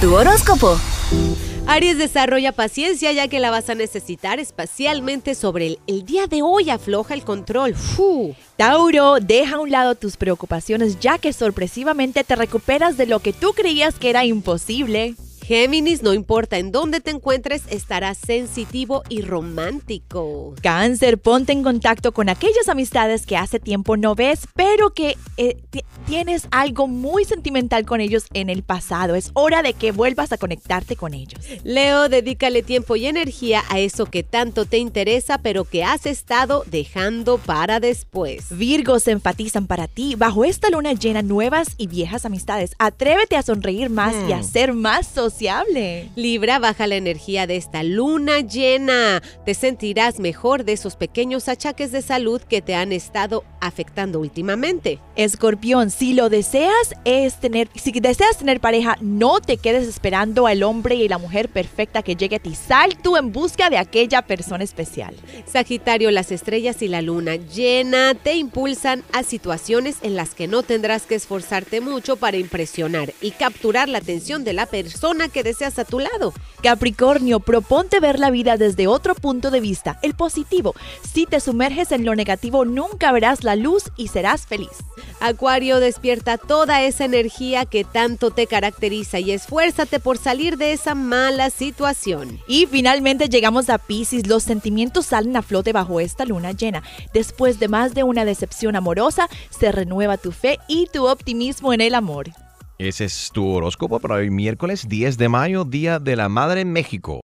Tu horóscopo. Aries desarrolla paciencia ya que la vas a necesitar especialmente sobre el, el día de hoy afloja el control. ¡Fu! Tauro, deja a un lado tus preocupaciones ya que sorpresivamente te recuperas de lo que tú creías que era imposible. Géminis, no importa en dónde te encuentres, estarás sensitivo y romántico. Cáncer, ponte en contacto con aquellas amistades que hace tiempo no ves, pero que eh, tienes algo muy sentimental con ellos en el pasado. Es hora de que vuelvas a conectarte con ellos. Leo, dedícale tiempo y energía a eso que tanto te interesa, pero que has estado dejando para después. Virgo, se enfatizan para ti. Bajo esta luna llena, nuevas y viejas amistades. Atrévete a sonreír más y a hmm. ser más social Libra, baja la energía de esta luna llena. Te sentirás mejor de esos pequeños achaques de salud que te han estado afectando últimamente. Escorpión, si lo deseas es tener, si deseas tener pareja, no te quedes esperando al hombre y la mujer perfecta que llegue a ti. Sal tú en busca de aquella persona especial. Sagitario, las estrellas y la luna llena te impulsan a situaciones en las que no tendrás que esforzarte mucho para impresionar y capturar la atención de la persona que deseas a tu lado. Capricornio, proponte ver la vida desde otro punto de vista, el positivo. Si te sumerges en lo negativo, nunca verás la luz y serás feliz. Acuario, despierta toda esa energía que tanto te caracteriza y esfuérzate por salir de esa mala situación. Y finalmente llegamos a Pisces. Los sentimientos salen a flote bajo esta luna llena. Después de más de una decepción amorosa, se renueva tu fe y tu optimismo en el amor. Ese es tu horóscopo para hoy miércoles 10 de mayo, Día de la Madre en México.